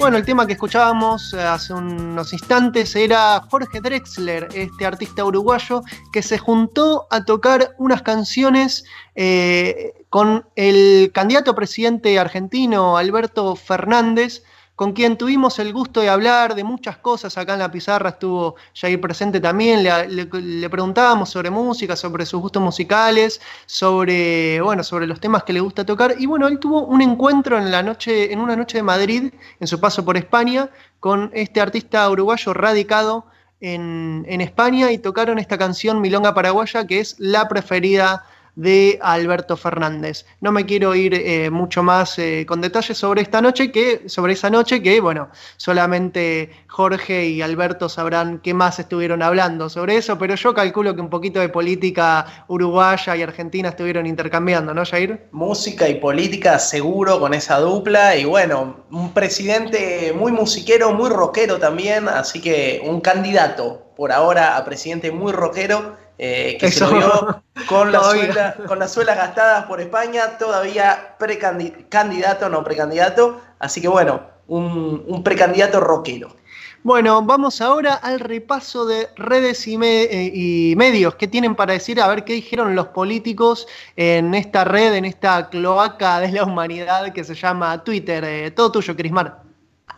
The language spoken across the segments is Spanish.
Bueno, el tema que escuchábamos eh, hace unos instantes era Jorge Drexler, este artista uruguayo que se juntó a tocar unas canciones eh, con el candidato presidente argentino Alberto Fernández con quien tuvimos el gusto de hablar de muchas cosas. Acá en la pizarra estuvo Jair presente también. Le, preguntábamos sobre música, sobre sus gustos musicales, sobre, bueno, sobre los temas que le gusta tocar. Y bueno, él tuvo un encuentro en, la noche, en una noche de Madrid, en su paso por España, con este artista uruguayo radicado en, en España y tocaron esta canción Milonga Paraguaya, que es la preferida de Alberto Fernández. No me quiero ir eh, mucho más eh, con detalles sobre esta noche, que, sobre esa noche que, bueno, solamente Jorge y Alberto sabrán qué más estuvieron hablando sobre eso, pero yo calculo que un poquito de política uruguaya y argentina estuvieron intercambiando, ¿no, Jair? Música y política seguro con esa dupla, y bueno, un presidente muy musiquero, muy rockero también, así que un candidato por ahora a presidente muy rockero eh, que se lo vio con, la suela, con las suelas gastadas por España, todavía precandidato, no precandidato. Así que bueno, un, precandidato rockero. Bueno, vamos ahora al repaso de redes y, eh, y, medios. ¿Qué tienen para decir? A ver qué dijeron los políticos en esta red, en esta cloaca de la humanidad que se llama Twitter. Eh, todo tuyo, Crismar.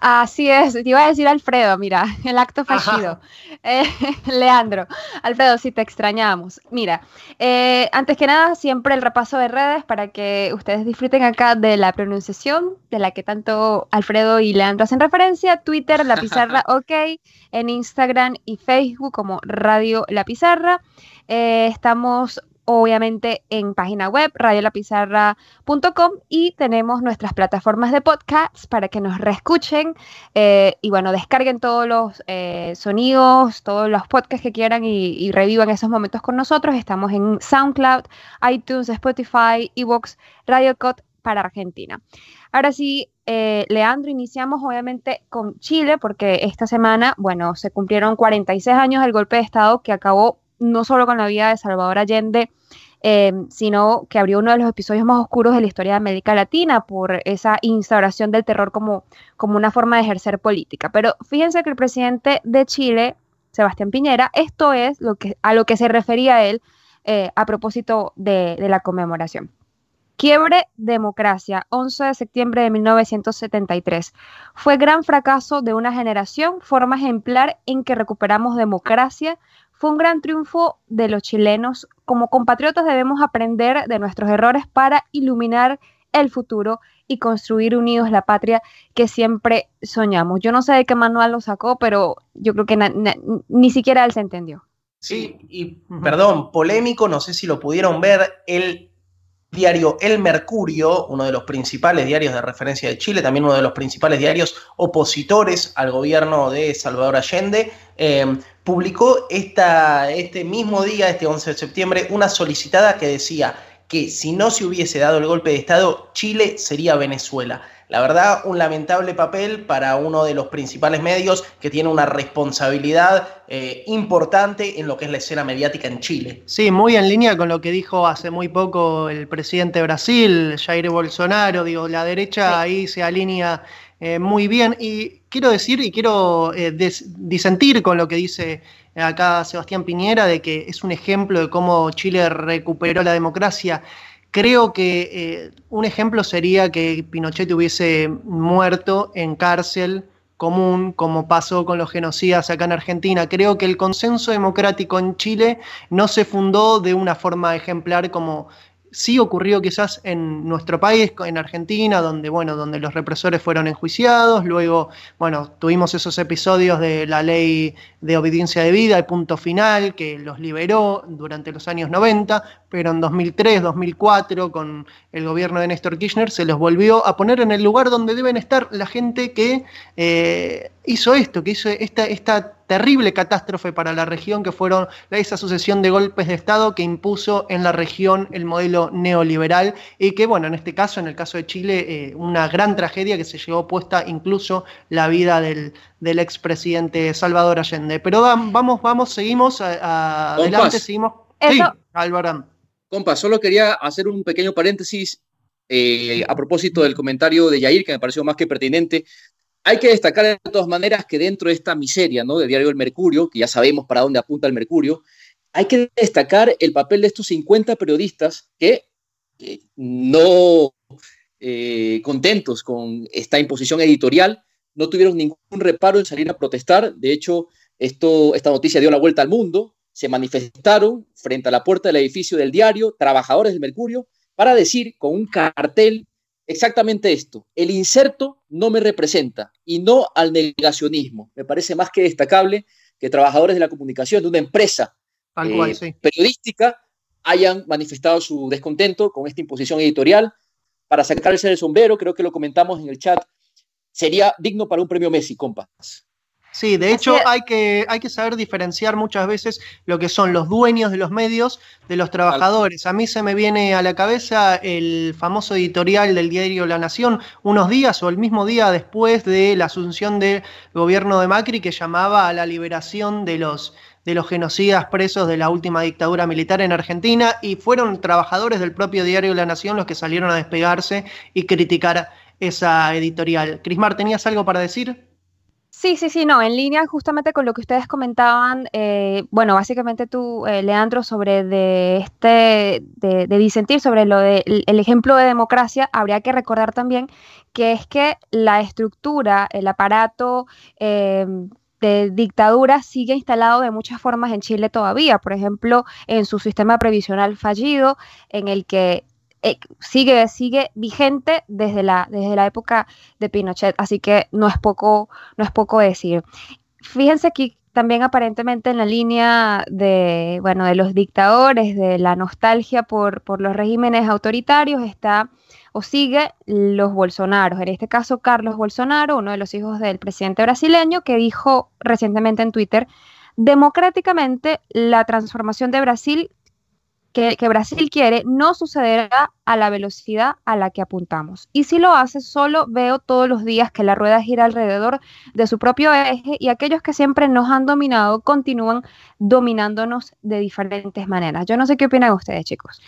Así es, te iba a decir Alfredo, mira, el acto fallido. Eh, Leandro, Alfredo, si te extrañamos. Mira, eh, antes que nada, siempre el repaso de redes para que ustedes disfruten acá de la pronunciación de la que tanto Alfredo y Leandro hacen referencia. Twitter, La Pizarra OK, en Instagram y Facebook como Radio La Pizarra. Eh, estamos obviamente en página web radiolapizarra.com y tenemos nuestras plataformas de podcasts para que nos reescuchen eh, y bueno, descarguen todos los eh, sonidos, todos los podcasts que quieran y, revivan esos momentos con nosotros. Estamos en SoundCloud, iTunes, Spotify, Evox, Radio para Argentina. Ahora sí, eh, Leandro, iniciamos obviamente con Chile porque esta semana, bueno, se cumplieron 46 años del golpe de Estado que acabó no solo con la vida de Salvador Allende, em, sino que abrió uno de los episodios más oscuros de la historia de América Latina por esa instauración del terror como, como una forma de ejercer política. Pero fíjense que el presidente de Chile, Sebastián Piñera, esto es lo que, a lo que se refería él eh, a propósito de, de la conmemoración. Quiebre democracia, 11 de septiembre de 1973. Fue gran fracaso de una generación, forma ejemplar en que recuperamos democracia, fue un gran triunfo de los chilenos. Como compatriotas debemos aprender de nuestros errores para iluminar el futuro y construir unidos la patria que siempre soñamos. Yo no sé de qué manual lo sacó, pero yo creo que ni siquiera él se entendió. Sí, y perdón, polémico, no sé si lo pudieron ver, el diario El Mercurio, uno de los principales diarios de referencia de Chile, también uno de los principales diarios opositores al gobierno de Salvador Allende, eh, publicó esta, este mismo día, este 11 de septiembre, una solicitada que decía que si no se hubiese dado el golpe de Estado, Chile sería Venezuela. La verdad, un lamentable papel para uno de los principales medios que tiene una responsabilidad eh, importante en lo que es la escena mediática en Chile. Sí, muy en línea con lo que dijo hace muy poco el presidente de Brasil, Jair Bolsonaro. Digo, la derecha ahí se alinea eh, muy bien. Y quiero decir y quiero eh, disentir con lo que dice acá Sebastián Piñera, de que es un ejemplo de cómo Chile recuperó la democracia. Creo que eh, un ejemplo sería que Pinochet hubiese muerto en cárcel común, como pasó con los genocidas acá en Argentina. Creo que el consenso democrático en Chile no se fundó de una forma ejemplar como sí ocurrió quizás en nuestro país, en Argentina, donde, bueno, donde los represores fueron enjuiciados, luego, bueno, tuvimos esos episodios de la ley de obediencia de vida, el punto final, que los liberó durante los años 90, pero en 2003, 2004, con el gobierno de Néstor Kirchner, se los volvió a poner en el lugar donde deben estar la gente que eh, hizo esto, que hizo esta, esta terrible catástrofe para la región, que fueron esa sucesión de golpes de Estado que impuso en la región el modelo neoliberal y que, bueno, en este caso, en el caso de Chile, eh, una gran tragedia que se llevó puesta incluso la vida del, del expresidente Salvador Allende. Pero vamos, vamos, seguimos adelante, seguimos. Sí, Alvarán. Compa, solo quería hacer un pequeño paréntesis eh, a propósito del comentario de Yair, que me pareció más que pertinente. Hay que destacar de todas maneras que dentro de esta miseria ¿no? del diario El Mercurio, que ya sabemos para dónde apunta el Mercurio, hay que destacar el papel de estos 50 periodistas que no eh, contentos con esta imposición editorial, no tuvieron ningún reparo en salir a protestar. De hecho, esto, esta noticia dio la vuelta al mundo se manifestaron frente a la puerta del edificio del diario trabajadores del Mercurio para decir con un cartel exactamente esto, el inserto no me representa y no al negacionismo. Me parece más que destacable que trabajadores de la comunicación de una empresa eh, periodística hayan manifestado su descontento con esta imposición editorial para sacarse del sombrero, creo que lo comentamos en el chat, sería digno para un premio Messi, compas. Sí, de hecho hay que, hay que saber diferenciar muchas veces lo que son los dueños de los medios de los trabajadores. A mí se me viene a la cabeza el famoso editorial del diario La Nación, unos días o el mismo día después de la asunción del gobierno de Macri que llamaba a la liberación de los de los genocidas presos de la última dictadura militar en Argentina y fueron trabajadores del propio diario La Nación los que salieron a despegarse y criticar esa editorial. Crismar, ¿tenías algo para decir? Sí, sí, sí, no, en línea justamente con lo que ustedes comentaban, eh, bueno, básicamente tú, eh, Leandro, sobre de este, de, disentir sobre lo del el ejemplo de democracia, habría que recordar también que es que la estructura, el aparato eh, de dictadura sigue instalado de muchas formas en Chile todavía, por ejemplo, en su sistema previsional fallido, en el que eh, sigue, sigue vigente desde la, desde la época de Pinochet, así que no es poco, no es poco decir. Fíjense aquí también aparentemente en la línea de, bueno, de los dictadores, de la nostalgia por, por los regímenes autoritarios, está o sigue los Bolsonaros. En este caso, Carlos Bolsonaro, uno de los hijos del presidente brasileño, que dijo recientemente en Twitter, democráticamente la transformación de Brasil que, Brasil quiere no sucederá a la velocidad a la que apuntamos. Y si lo hace, solo veo todos los días que la rueda gira alrededor de su propio eje y aquellos que siempre nos han dominado continúan dominándonos de diferentes maneras. Yo no sé qué opinan ustedes, chicos.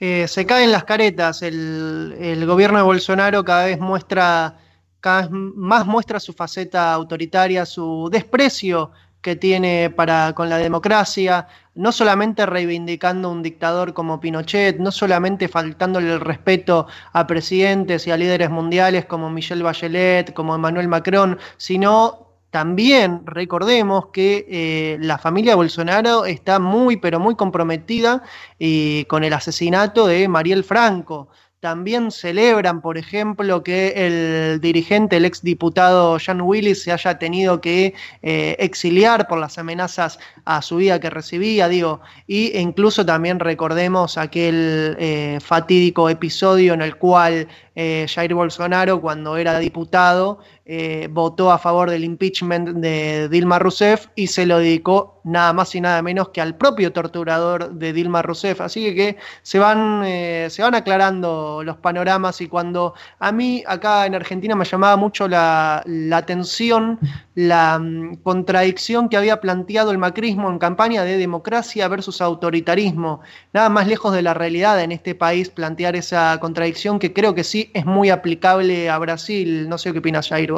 Eh, se caen las caretas. El, el, gobierno de Bolsonaro cada vez muestra, cada vez más muestra su faceta autoritaria, su desprecio que tiene para con la democracia, no solamente reivindicando un dictador como Pinochet, no solamente faltándole el respeto a presidentes y a líderes mundiales como Michelle Bachelet, como Emmanuel Macron, sino también recordemos que eh, la familia Bolsonaro está muy, pero muy comprometida y con el asesinato de Mariel Franco. También celebran, por ejemplo, que el dirigente, el exdiputado Jan Willis, se haya tenido que eh, exiliar por las amenazas a su vida que recibía, digo, y incluso también recordemos aquel eh, fatídico episodio en el cual eh, Jair Bolsonaro, cuando era diputado, eh, votó a favor del impeachment de Dilma Rousseff y se lo dedicó nada más y nada menos que al propio torturador de Dilma Rousseff. Así que, se, van, eh, se van aclarando los panoramas y cuando a mí acá en Argentina me llamaba mucho la, atención la mm, contradicción que había planteado el macrismo en campaña de democracia versus autoritarismo. Nada más lejos de la realidad en este país plantear esa contradicción que creo que sí es muy aplicable a Brasil. No sé qué opinas, Jair.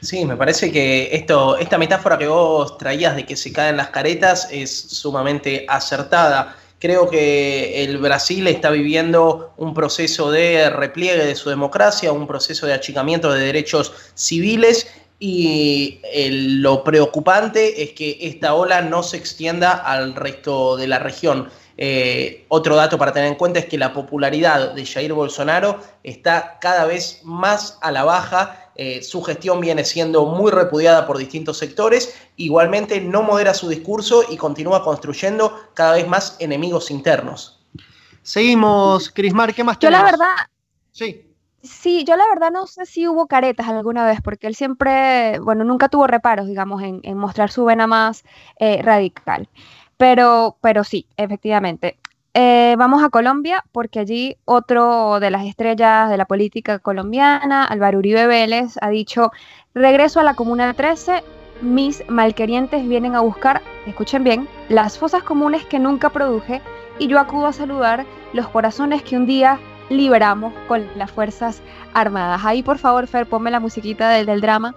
Sí, me parece que esto, esta metáfora que vos traías de que se caen las caretas es sumamente acertada. Creo que el Brasil está viviendo un proceso de repliegue de su democracia, un proceso de achicamiento de derechos civiles y lo preocupante es que esta ola no se extienda al resto de la región. Eh, otro dato para tener en cuenta es que la popularidad de Jair Bolsonaro está cada vez más a la baja. Eh, su gestión viene siendo muy repudiada por distintos sectores. Igualmente no modera su discurso y continúa construyendo cada vez más enemigos internos. Seguimos, Crismar, ¿qué más Yo la verdad... Sí. Sí, yo la verdad no sé si hubo caretas alguna vez, porque él siempre, bueno, nunca tuvo reparos, digamos, en, mostrar su vena más eh, radical. Pero, pero sí, efectivamente. Eh, vamos a Colombia, porque allí otro de las estrellas de la política colombiana, Álvaro Uribe Vélez, ha dicho, regreso a la Comuna 13, mis malquerientes vienen a buscar, escuchen bien, las fosas comunes que nunca produje y yo acudo a saludar los corazones que un día liberamos con las Fuerzas Armadas. Ahí, por favor, Fer, ponme la musiquita del, del drama,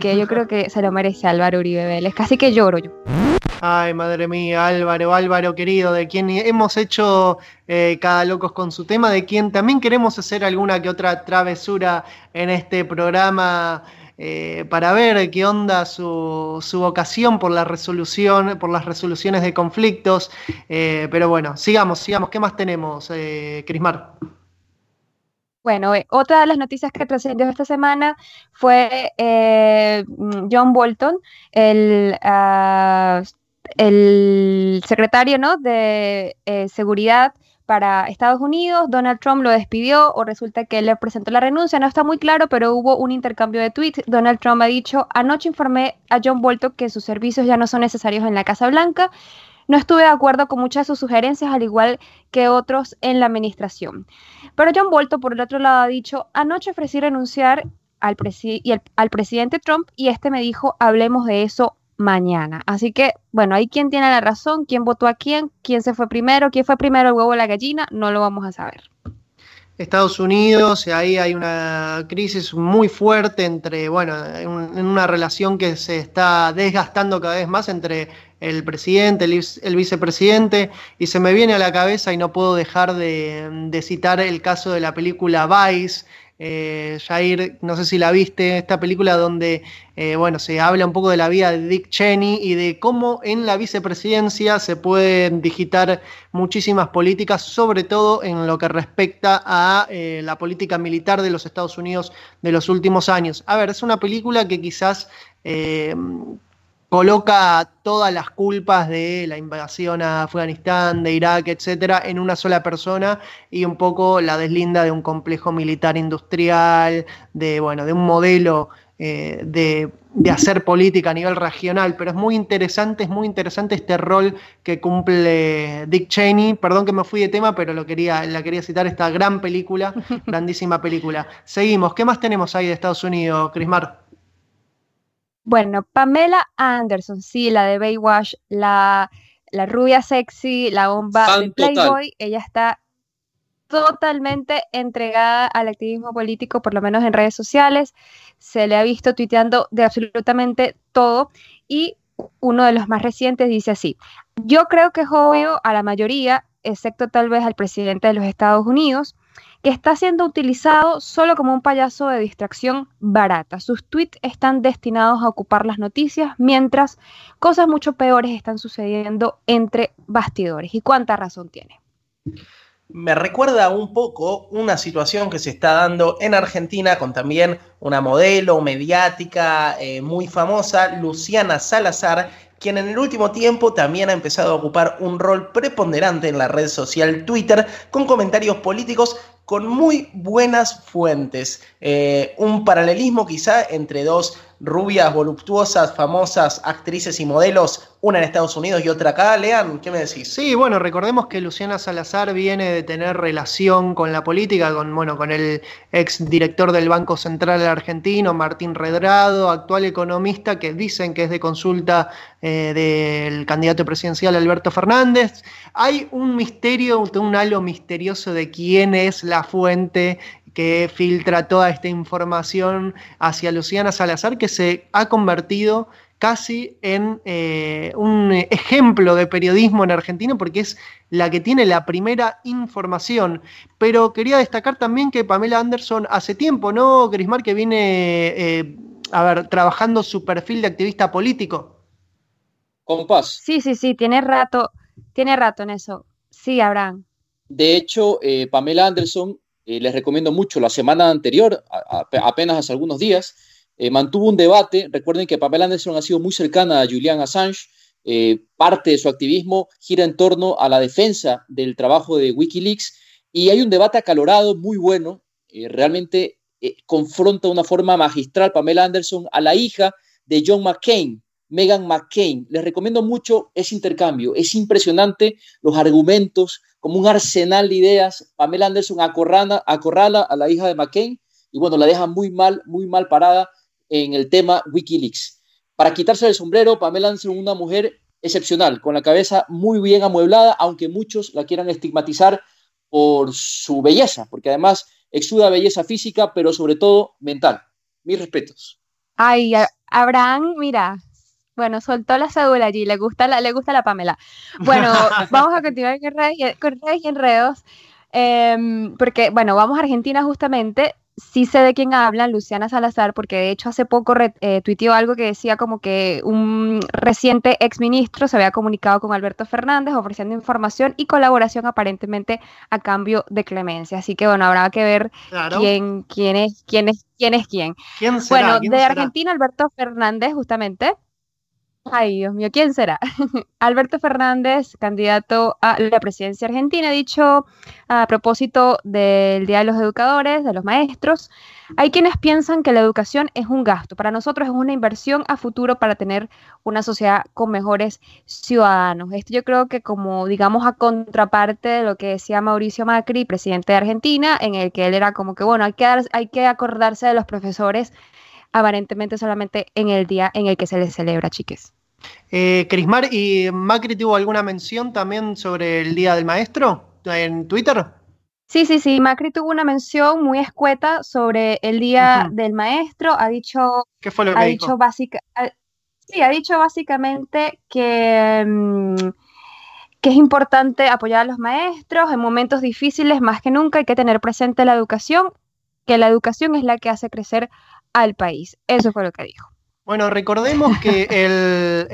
que yo creo que se lo merece Álvaro Uribe Vélez. Casi que lloro yo. Ay, madre mía, Álvaro, Álvaro querido, de quien hemos hecho eh, cada locos con su tema, de quien también queremos hacer alguna que otra travesura en este programa eh, para ver qué onda su, vocación por la resolución, por las resoluciones de conflictos. Eh, pero bueno, sigamos, sigamos. ¿Qué más tenemos, Crismar? Bueno, eh, otra de las noticias que trascendió esta semana fue eh, mm, John Bolton, el, ah, el secretario ¿no? de eh, Seguridad para Estados Unidos. Donald Trump lo despidió o resulta que le presentó la renuncia. No está muy claro, pero hubo un intercambio de tweets. Donald Trump ha dicho, anoche informé a John Bolton que sus servicios ya no son necesarios en la Casa Blanca. No estuve de acuerdo con muchas de sus sugerencias, al igual que otros en la administración. Pero John Bolton, por el otro lado, ha dicho, anoche ofrecí renunciar al, al presidente Trump y este me dijo, hablemos de eso mañana. Así que, bueno, ahí quién tiene la razón, quién votó a quién, quién se fue primero, quién fue primero el huevo o la gallina, no lo vamos a saber. Estados Unidos, ahí hay una crisis muy fuerte entre, bueno, en una relación que se está desgastando cada vez más entre el presidente, el, vicepresidente, y se me viene a la cabeza y no puedo dejar de, citar el caso de la película Vice. Eh, Jair, no sé si la viste, esta película donde, eh, bueno, se habla un poco de la vida de Dick Cheney y de cómo en la vicepresidencia se pueden digitar muchísimas políticas, sobre todo en lo que respecta a eh, la política militar de los Estados Unidos de los últimos años. A ver, es una película que quizás coloca todas las culpas de la invasión a Afganistán, de Irak, etcétera, en una sola persona y un poco la deslinda de un complejo militar industrial, de bueno, de un modelo eh, de, hacer política a nivel regional, pero es muy interesante, es muy interesante este rol que cumple Dick Cheney. Perdón que me fui de tema, pero lo quería, la quería citar, esta gran película, grandísima película. Seguimos, ¿qué más tenemos ahí de Estados Unidos, Crismar? Bueno, Pamela Anderson, sí, la de Baywatch, la, la rubia sexy, la bomba de Playboy, ella está totalmente entregada al activismo político, por lo menos en redes sociales. Se le ha visto tuiteando de absolutamente todo y uno de los más recientes dice así, yo creo que es obvio a la mayoría, excepto tal vez al presidente de los Estados Unidos, está siendo utilizado solo como un payaso de distracción barata. Sus tweets están destinados a ocupar las noticias, mientras cosas mucho peores están sucediendo entre bastidores. ¿Y cuánta razón tiene? Me recuerda un poco una situación que se está dando en Argentina con también una modelo mediática eh, muy famosa, Luciana Salazar, quien en el último tiempo también ha empezado a ocupar un rol preponderante en la red social Twitter con comentarios políticos con muy buenas fuentes. Eh, un paralelismo quizá entre dos rubias, voluptuosas, famosas actrices y modelos, una en Estados Unidos y otra acá. Lean, ¿qué me decís? Sí, bueno, recordemos que Luciana Salazar viene de tener relación con la política, con, bueno, con el ex director del Banco Central Argentino, Martín Redrado, actual economista, que dicen que es de consulta eh, del candidato presidencial Alberto Fernández. Hay un misterio, un halo misterioso de quién es la fuente que filtra toda esta información hacia Luciana Salazar, que se ha convertido casi en eh, un ejemplo de periodismo en Argentina porque es la que tiene la primera información. Pero quería destacar también que Pamela Anderson hace tiempo, ¿no, Grismar, que viene eh, a ver, trabajando su perfil de activista político? Con paz. Sí, sí, sí, tiene rato, tiene rato en eso. Sí, Abraham. De hecho, eh, Pamela Anderson, eh, les recomiendo mucho, la semana anterior, apenas hace algunos días, eh, mantuvo un debate. Recuerden que Pamela Anderson ha sido muy cercana a Julian Assange. parte de su activismo gira en torno a la defensa del trabajo de Wikileaks y hay un debate acalorado, muy bueno. realmente confronta de una forma magistral Pamela Anderson a la hija de John McCain, Megan McCain. Les recomiendo mucho ese intercambio. Es impresionante los argumentos, como un arsenal de ideas. Pamela Anderson acorrala, a la hija de McCain y bueno, la deja muy mal, muy mal parada en el tema Wikileaks. Para quitarse el sombrero, Pamela Anderson es una mujer excepcional, con la cabeza muy bien amueblada, aunque muchos la quieran estigmatizar por su belleza, porque además exuda belleza física, pero sobre todo mental. Mis respetos. Ay, Abraham, mira, bueno, soltó la cédula allí, le gusta la, le gusta la Pamela. Bueno, vamos a continuar con redes, y enredos, em, porque, bueno, vamos a Argentina justamente. Sí sé de quién hablan, Luciana Salazar, porque de hecho hace poco eh, tuiteó algo que decía como que un reciente exministro se había comunicado con Alberto Fernández ofreciendo información y colaboración aparentemente a cambio de clemencia. Así que bueno, habrá que ver quién, quién, es, quién es quién. Es quién. bueno, de Argentina, Alberto Fernández, justamente, Ay, Dios mío, ¿quién será? Alberto Fernández, candidato a la presidencia argentina, ha dicho a propósito del Día de los Educadores, de los maestros, hay quienes piensan que la educación es un gasto, para nosotros es una inversión a futuro para tener una sociedad con mejores ciudadanos. Esto yo creo que como, digamos, a contraparte de lo que decía Mauricio Macri, presidente de Argentina, en el que él era como que, bueno, hay que, hay que acordarse de los profesores aparentemente solamente en el día en el que se les celebra, chiques. Eh, Crismar, ¿y Macri tuvo alguna mención también sobre el Día del Maestro en Twitter? Sí, sí, sí, Macri tuvo una mención muy escueta sobre el Día del Maestro, ha dicho... ¿Qué fue lo que ha dicho? Básica, sí, ha dicho básicamente que... Mm, que es importante apoyar a los maestros en momentos difíciles más que nunca hay que tener presente la educación, que la educación es la que hace crecer al país. Eso fue lo que dijo. Bueno, recordemos que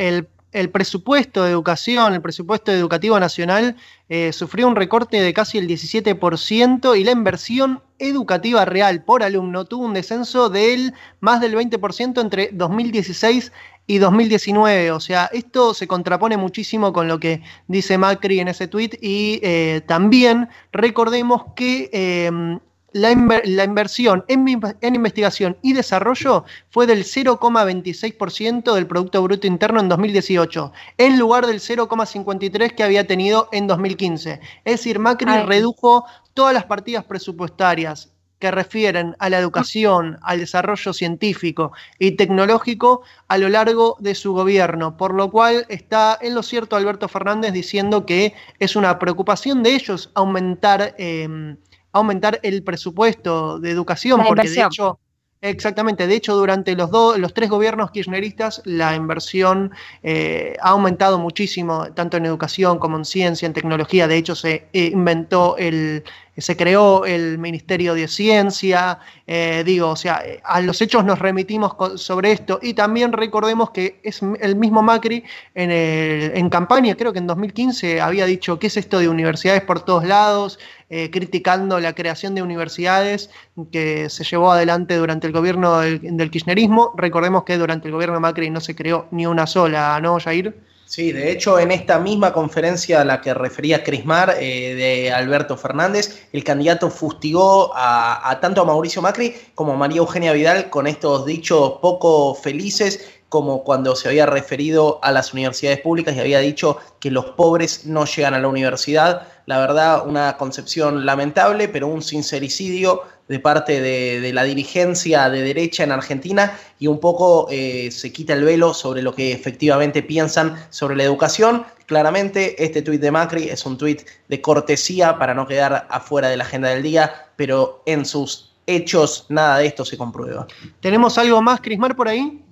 el, presupuesto de educación, el presupuesto educativo nacional, eh, sufrió un recorte de casi el 17% y la inversión educativa real por alumno tuvo un descenso del más del 20% entre 2016 y 2019. O sea, esto se contrapone muchísimo con lo que dice Macri en ese tuit y eh, también recordemos que eh, la, inversión en, investigación y desarrollo fue del 0,26% del Producto Bruto Interno en 2018, en lugar del 0,53% que había tenido en 2015. Es decir, Macri redujo todas las partidas presupuestarias que refieren a la educación, al desarrollo científico y tecnológico a lo largo de su gobierno, por lo cual está en lo cierto Alberto Fernández diciendo que es una preocupación de ellos aumentar eh, aumentar el presupuesto de educación, porque de hecho, exactamente, de hecho durante los, dos, los tres gobiernos kirchneristas la inversión eh, ha aumentado muchísimo, tanto en educación como en ciencia, en tecnología, de hecho se eh, inventó el, se creó el Ministerio de Ciencia, eh, digo, o sea, a los hechos nos remitimos sobre esto y también recordemos que es el mismo Macri en, en campaña, creo que en 2015 había dicho, ¿qué es esto de universidades por todos lados? Eh, criticando la creación de universidades que se llevó adelante durante el gobierno del, kirchnerismo. Recordemos que durante el gobierno de Macri no se creó ni una sola, ¿no, Jair? Sí, de hecho, en esta misma conferencia a la que refería Crismar eh, de Alberto Fernández, el candidato fustigó a, tanto a Mauricio Macri como a María Eugenia Vidal con estos dichos poco felices como cuando se había referido a las universidades públicas y había dicho que los pobres no llegan a la universidad. La verdad, una concepción lamentable, pero un sincericidio de parte de, la dirigencia de derecha en Argentina y un poco eh, se quita el velo sobre lo que efectivamente piensan sobre la educación. Claramente, este tuit de Macri es un tuit de cortesía para no quedar afuera de la agenda del día, pero en sus hechos nada de esto se comprueba. ¿Tenemos algo más, Crismar, por ahí?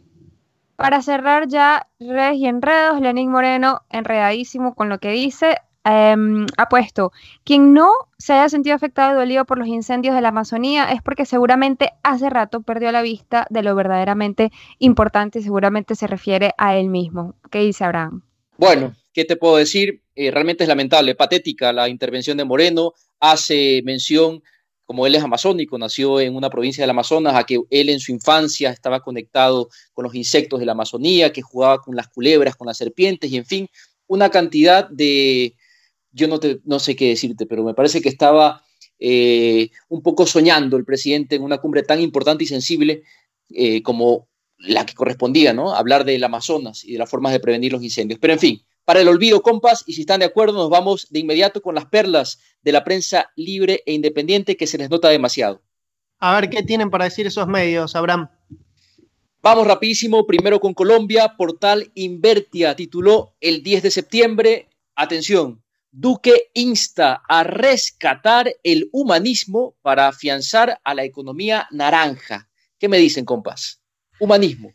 Para cerrar ya, redes y enredos, Lenín Moreno, enredadísimo con lo que dice, em, ha puesto, quien no se haya sentido afectado y dolido por los incendios de la Amazonía es porque seguramente hace rato perdió la vista de lo verdaderamente importante y seguramente se refiere a él mismo. ¿Qué dice Abraham? Bueno, ¿qué te puedo decir? Eh, realmente es lamentable, patética la intervención de Moreno, hace mención, como él es amazónico, nació en una provincia del Amazonas, a que él en su infancia estaba conectado con los insectos de la Amazonía, que jugaba con las culebras, con las serpientes, y en fin, una cantidad de, yo no, te, no sé qué decirte, pero me parece que estaba eh, un poco soñando el presidente en una cumbre tan importante y sensible eh, como la que correspondía, ¿no? Hablar del Amazonas y de las formas de prevenir los incendios. Pero en fin, para el olvido, compas, y si están de acuerdo, nos vamos de inmediato con las perlas de la prensa libre e independiente que se les nota demasiado. A ver qué tienen para decir esos medios, Abraham. Vamos rapidísimo, primero con Colombia, portal Invertia tituló el 10 de septiembre, atención, Duque insta a rescatar el humanismo para afianzar a la economía naranja. ¿Qué me dicen, compas? Humanismo.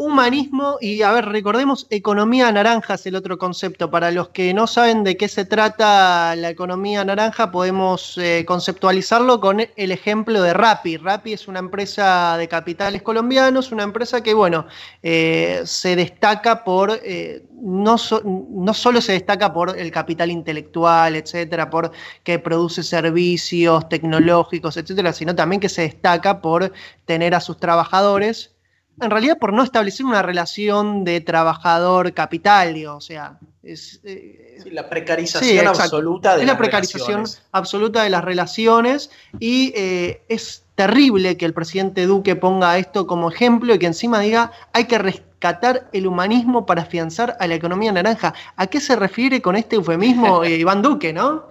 Humanismo y, a ver, recordemos, economía naranja es el otro concepto. Para los que no saben de qué se trata la economía naranja, podemos eh, conceptualizarlo con el ejemplo de Rappi. Rappi es una empresa de capitales colombianos, una empresa que, bueno, eh, se destaca por, eh, no, no solo se destaca por el capital intelectual, etcétera, por que produce servicios tecnológicos, etcétera, sino también que se destaca por tener a sus trabajadores en realidad por no establecer una relación de trabajador-capital, o sea, es... Eh, la precarización absoluta de es la precarización absoluta de las relaciones y eh, es terrible que el presidente Duque ponga esto como ejemplo y que encima diga hay que rescatar el humanismo para afianzar a la economía naranja. ¿A qué se refiere con este eufemismo eh, Iván Duque, no?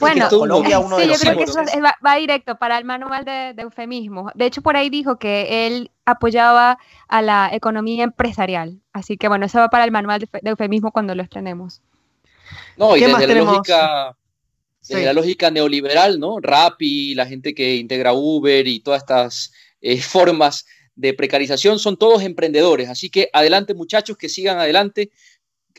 Bueno, sí, yo creo que eso va, directo para el manual de, eufemismo. De hecho, por ahí dijo que él apoyaba a la economía empresarial. Así que bueno, eso va para el manual de, eufemismo cuando lo estrenemos. No, y desde la lógica, la lógica neoliberal, ¿no? Rappi, la gente que integra Uber y todas estas eh, formas de precarización son todos emprendedores. Así que adelante, muchachos, que sigan adelante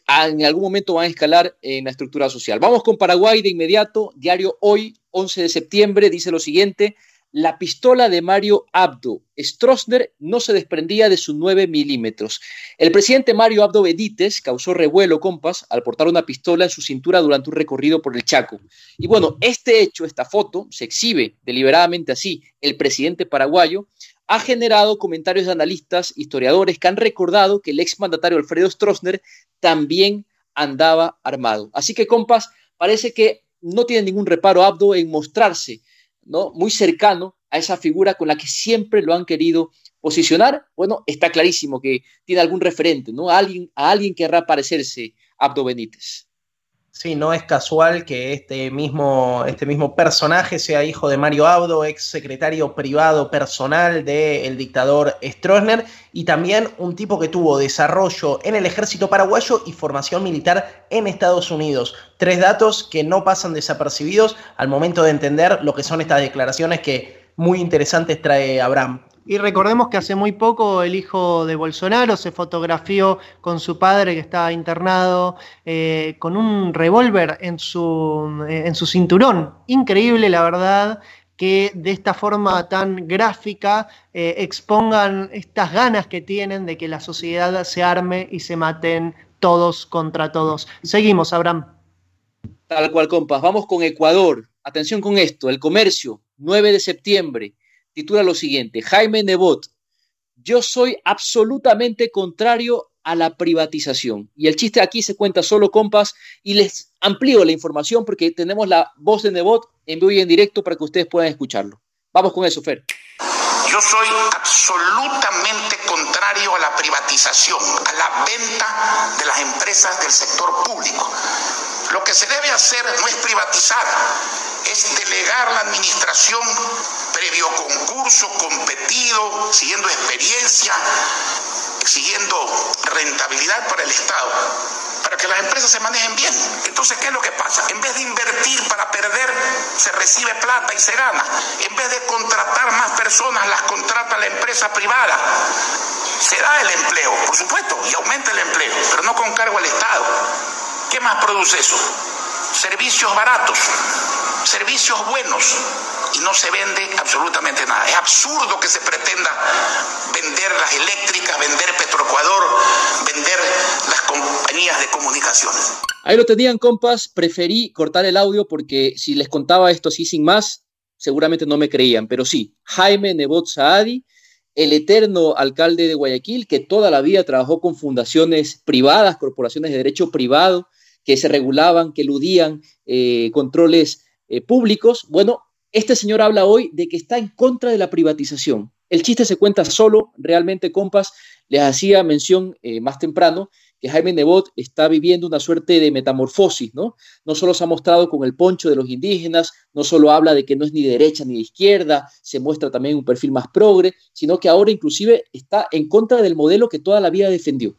en algún momento van a escalar en la estructura social. Vamos con Paraguay de inmediato. Diario Hoy, 11 de septiembre, dice lo siguiente. La pistola de Mario Abdo Stroessner no se desprendía de sus 9 milímetros. El presidente Mario Abdo Benítez causó revuelo, compas, al portar una pistola en su cintura durante un recorrido por el Chaco. Y bueno, este hecho, esta foto, se exhibe deliberadamente así. El presidente paraguayo ha generado comentarios de analistas, historiadores que han recordado que el exmandatario Alfredo Stroessner también andaba armado. Así que, compas, parece que no tiene ningún reparo Abdo en mostrarse ¿no? muy cercano a esa figura con la que siempre lo han querido posicionar. Bueno, está clarísimo que tiene algún referente, ¿no? A alguien, a alguien querrá parecerse Abdo Benítez. Sí, no es casual que este mismo, este mismo personaje sea hijo de Mario Abdo, ex secretario privado personal del dictador Stroessner, y también un tipo que tuvo desarrollo en el ejército paraguayo y formación militar en Estados Unidos. Tres datos que no pasan desapercibidos al momento de entender lo que son estas declaraciones que muy interesantes trae Abraham. Y recordemos que hace muy poco el hijo de Bolsonaro se fotografió con su padre que estaba internado eh, con un revólver en su, eh, en su cinturón. Increíble, la verdad, que de esta forma tan gráfica eh, expongan estas ganas que tienen de que la sociedad se arme y se maten todos contra todos. Seguimos, Abraham. Tal cual, compas. Vamos con Ecuador. Atención con esto. El comercio, 9 de septiembre titula lo siguiente, Jaime Nebot, yo soy absolutamente contrario a la privatización. Y el chiste aquí se cuenta solo, compas, y les amplío la información porque tenemos la voz de Nebot en vivo y en directo para que ustedes puedan escucharlo. Vamos con eso, Fer. Yo soy absolutamente contrario a la privatización, a la venta de las empresas del sector público. Lo que se debe hacer no es privatizar, es delegar la administración previo concurso, competido, siguiendo experiencia, siguiendo rentabilidad para el Estado, para que las empresas se manejen bien. Entonces, ¿qué es lo que pasa? En vez de invertir para perder, se recibe plata y se gana. En vez de contratar más personas, las contrata la empresa privada. Se da el empleo, por supuesto, y aumenta el empleo, pero no con cargo al Estado. ¿Qué más produce eso? Servicios baratos, servicios buenos y no se vende absolutamente nada. Es absurdo que se pretenda vender las eléctricas, vender Petroecuador, vender las compañías de comunicaciones. Ahí lo tenían, compas. Preferí cortar el audio porque si les contaba esto así sin más, seguramente no me creían. Pero sí, Jaime Nebot Saadi, el eterno alcalde de Guayaquil, que toda la vida trabajó con fundaciones privadas, corporaciones de derecho privado, que se regulaban, que eludían eh, controles eh, públicos. Bueno, este señor habla hoy de que está en contra de la privatización. El chiste se cuenta solo, realmente, compas. Les hacía mención eh, más temprano que Jaime Nebot está viviendo una suerte de metamorfosis, ¿no? No solo se ha mostrado con el poncho de los indígenas, no solo habla de que no es ni de derecha ni izquierda, se muestra también un perfil más progre, sino que ahora inclusive está en contra del modelo que toda la vida defendió.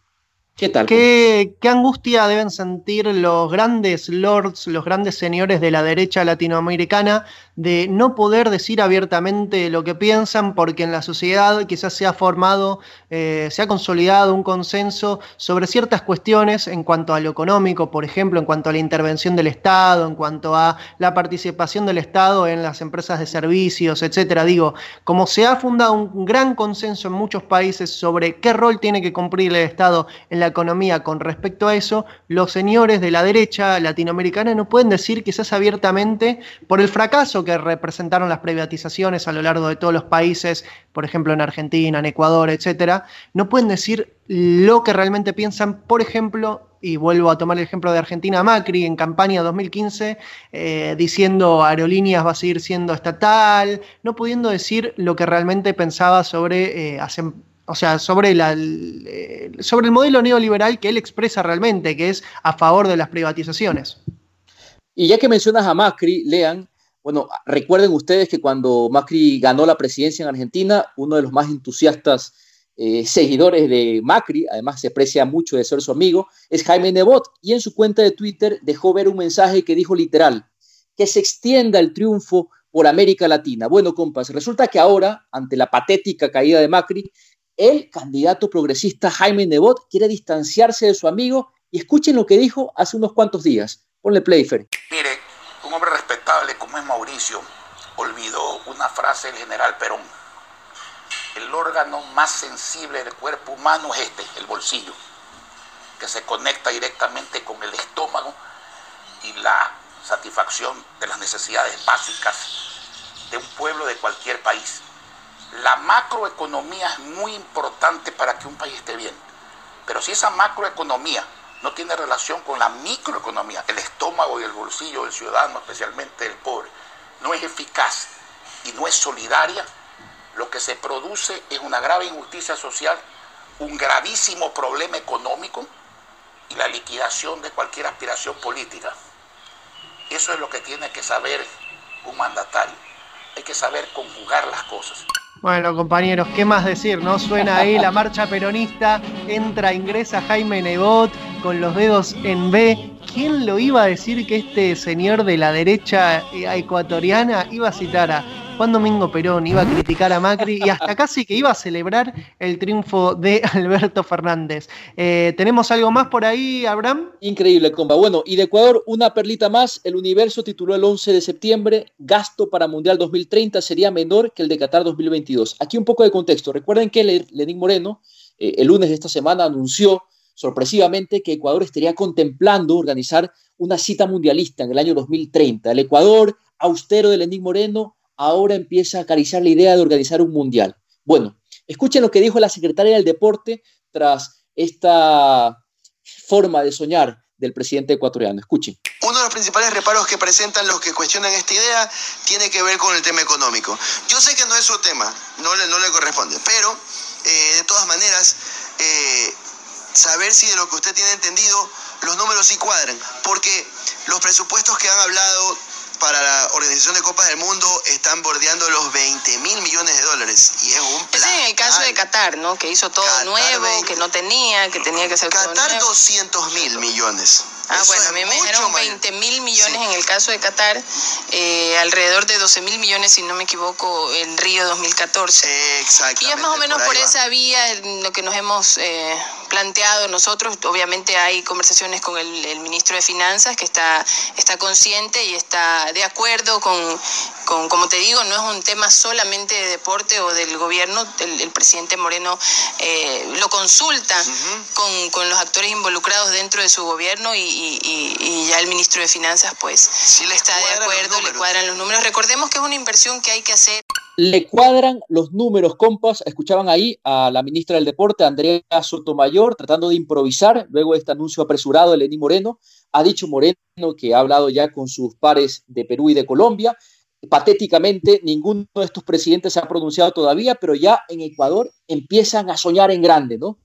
¿Qué angustia deben sentir los grandes lords, los grandes señores de la derecha latinoamericana de no poder decir abiertamente lo que piensan porque en la sociedad quizás se ha formado, eh, se ha consolidado un consenso sobre ciertas cuestiones en cuanto a lo económico, por ejemplo, en cuanto a la intervención del Estado, en cuanto a la participación del Estado en las empresas de servicios, etcétera. Digo, como se ha fundado un gran consenso en muchos países sobre qué rol tiene que cumplir el Estado en la economía con respecto a eso, los señores de la derecha latinoamericana no pueden decir quizás abiertamente por el fracaso que representaron las privatizaciones a lo largo de todos los países, por ejemplo en Argentina, en Ecuador, etcétera, no pueden decir lo que realmente piensan, por ejemplo, y vuelvo a tomar el ejemplo de Argentina, Macri en campaña 2015, eh, diciendo aerolíneas va a seguir siendo estatal, no pudiendo decir lo que realmente pensaba sobre eh, o sea, sobre, la, eh, sobre el modelo neoliberal que él expresa realmente, que es a favor de las privatizaciones. Y ya que mencionas a Macri, lean, bueno, recuerden ustedes que cuando Macri ganó la presidencia en Argentina, uno de los más entusiastas eh, seguidores de Macri, además se aprecia mucho de ser su amigo, es Jaime Nebot, y en su cuenta de Twitter dejó ver un mensaje que dijo literal, que se extienda el triunfo por América Latina. Bueno, compas, resulta que ahora, ante la patética caída de Macri, el candidato progresista Jaime Nebot quiere distanciarse de su amigo y escuchen lo que dijo hace unos cuantos días. Ponle play, Mire, un hombre respetable como es Mauricio olvidó una frase del general Perón. El órgano más sensible del cuerpo humano es este, el bolsillo, que se conecta directamente con el estómago y la satisfacción de las necesidades básicas de un pueblo de cualquier país. La macroeconomía es muy importante para que un país esté bien. Pero si esa macroeconomía no tiene relación con la microeconomía, el estómago y el bolsillo del ciudadano, especialmente el pobre, no es eficaz y no es solidaria, lo que se produce es una grave injusticia social, un gravísimo problema económico y la liquidación de cualquier aspiración política. Eso es lo que tiene que saber un mandatario. Hay que saber conjugar las cosas. Bueno, compañeros, ¿qué más decir? ¿No? Suena ahí la marcha peronista, entra, ingresa Jaime Nebot con los dedos en B. ¿Quién lo iba a decir que este señor de la derecha ecuatoriana iba a citar a Juan Domingo Perón, iba a criticar a Macri y hasta casi que iba a celebrar el triunfo de Alberto Fernández. Eh, ¿Tenemos algo más por ahí, Abraham? Increíble, comba. Bueno, y de Ecuador, una perlita más. El Universo tituló el 11 de septiembre, gasto para Mundial 2030 sería menor que el de Qatar 2022. Aquí un poco de contexto. Recuerden que Lenín Moreno, eh, el lunes de esta semana, anunció sorpresivamente que Ecuador estaría contemplando organizar una cita mundialista en el año 2030. El Ecuador, austero de Lenín Moreno, ahora empieza a acariciar la idea de organizar un mundial. Bueno, escuchen lo que dijo la secretaria del deporte tras esta forma de soñar del presidente ecuatoriano. Escuchen. Uno de los principales reparos que presentan los que cuestionan esta idea tiene que ver con el tema económico. Yo sé que no es su tema, no le, no le corresponde, pero eh, de todas maneras, eh, saber si de lo que usted tiene entendido los números sí cuadran, porque los presupuestos que han hablado para la Organización de Copas del Mundo están bordeando los 20 mil millones de dólares. Y es un plan. Es en el caso de Qatar, ¿no? Que hizo todo nuevo, que no tenía, que tenía que ser Qatar, todo nuevo. 200 mil millones. Ah, bueno, a mí me dijeron 20 mil millones en el caso de Qatar, eh, alrededor de 12 mil millones, si no me equivoco, en Río 2014. Exacto. Y es más o menos por, esa vía lo que nos hemos eh, planteado nosotros. Obviamente hay conversaciones con el, ministro de Finanzas que está, está consciente y está de acuerdo con, con, como te digo, no es un tema solamente de deporte o del gobierno. El, presidente Moreno eh, lo consulta con, con, los actores involucrados dentro de su gobierno y, y, ya el ministro de Finanzas pues sí está de acuerdo, le cuadran los números. Recordemos que es una inversión que hay que hacer le cuadran los números, compas. Escuchaban ahí a la ministra del Deporte, Andrea Sotomayor, tratando de improvisar luego de este anuncio apresurado de Lenín Moreno. Ha dicho Moreno que ha hablado ya con sus pares de Perú y de Colombia. Patéticamente, ninguno de estos presidentes se ha pronunciado todavía, pero ya en Ecuador empiezan a soñar en grande, ¿no?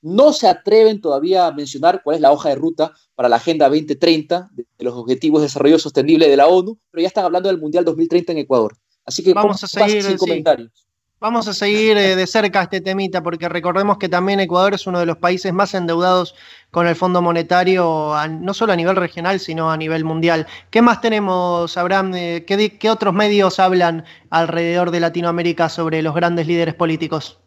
No se atreven todavía a mencionar cuál es la hoja de ruta para la Agenda 2030 de los Objetivos de Desarrollo Sostenible de la ONU, pero ya están hablando del Mundial 2030 en Ecuador. Así que vamos a seguir comentarios. Vamos a seguir eh, de cerca este temita porque recordemos que también Ecuador es uno de los países más endeudados con el Fondo Monetario, no solo a nivel regional, sino a nivel mundial. ¿Qué más tenemos, Abraham? Eh, ¿Qué, ¿Qué otros medios hablan alrededor de Latinoamérica sobre los grandes líderes políticos?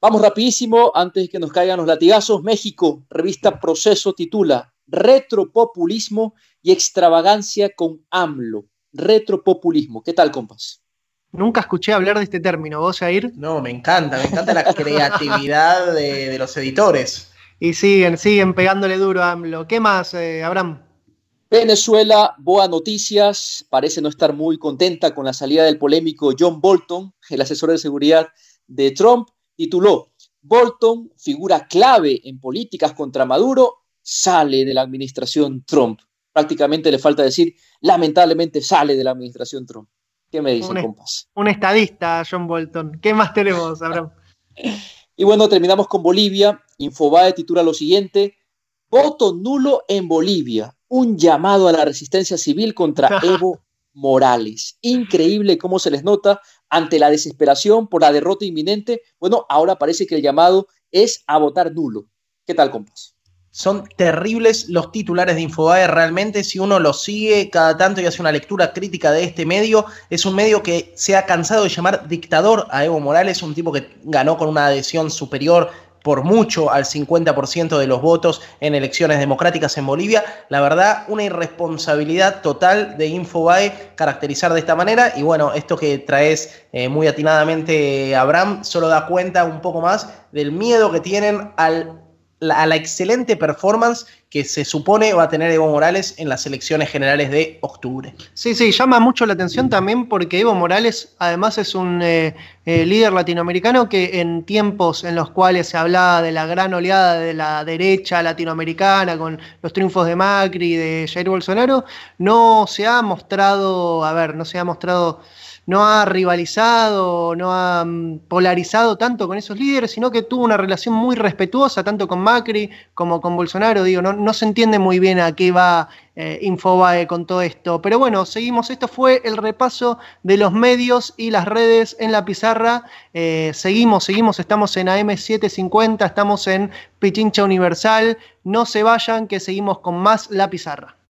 Vamos rapidísimo, antes de que nos caigan los latigazos. México, revista Proceso titula Retropopulismo y extravagancia con AMLO retropopulismo. ¿Qué tal, compas? Nunca escuché hablar de este término. ¿Vos, Jair? No, me encanta, me encanta la creatividad de, los editores. Y siguen, siguen pegándole duro a AMLO. ¿Qué más, eh, Abraham? Venezuela, Boa Noticias, parece no estar muy contenta con la salida del polémico John Bolton, el asesor de seguridad de Trump, tituló, Bolton, figura clave en políticas contra Maduro, sale de la administración Trump prácticamente le falta decir, lamentablemente sale de la administración Trump. ¿Qué me dicen, compas? Un estadista, John Bolton. ¿Qué más tenemos, Abraham? y bueno, terminamos con Bolivia. Infobae titula lo siguiente: Voto nulo en Bolivia. Un llamado a la resistencia civil contra Evo Morales. Increíble cómo se les nota ante la desesperación por la derrota inminente. Bueno, ahora parece que el llamado es a votar nulo. ¿Qué tal, compas? Son terribles los titulares de Infobae, realmente si uno los sigue cada tanto y hace una lectura crítica de este medio, es un medio que se ha cansado de llamar dictador a Evo Morales, un tipo que ganó con una adhesión superior por mucho al 50% de los votos en elecciones democráticas en Bolivia. La verdad, una irresponsabilidad total de Infobae caracterizar de esta manera. Y bueno, esto que traes eh, muy atinadamente, Abraham, solo da cuenta un poco más del miedo que tienen al a la excelente performance que se supone va a tener Evo Morales en las elecciones generales de octubre. Sí, sí, llama mucho la atención también porque Evo Morales además es un eh, eh, líder latinoamericano que en tiempos en los cuales se hablaba de la gran oleada de la derecha latinoamericana con los triunfos de Macri y de Jair Bolsonaro, no se ha mostrado, a ver, no se ha mostrado no ha rivalizado, no ha mm, polarizado tanto con esos líderes, sino que tuvo una relación muy respetuosa tanto con Macri como con Bolsonaro. Digo, no, no se entiende muy bien a qué va eh, Infobae con todo esto. Pero bueno, seguimos. Esto fue el repaso de los medios y las redes en la pizarra. Eh, seguimos, seguimos. Estamos en AM750, estamos en Pichincha Universal. No se vayan, que seguimos con más la pizarra.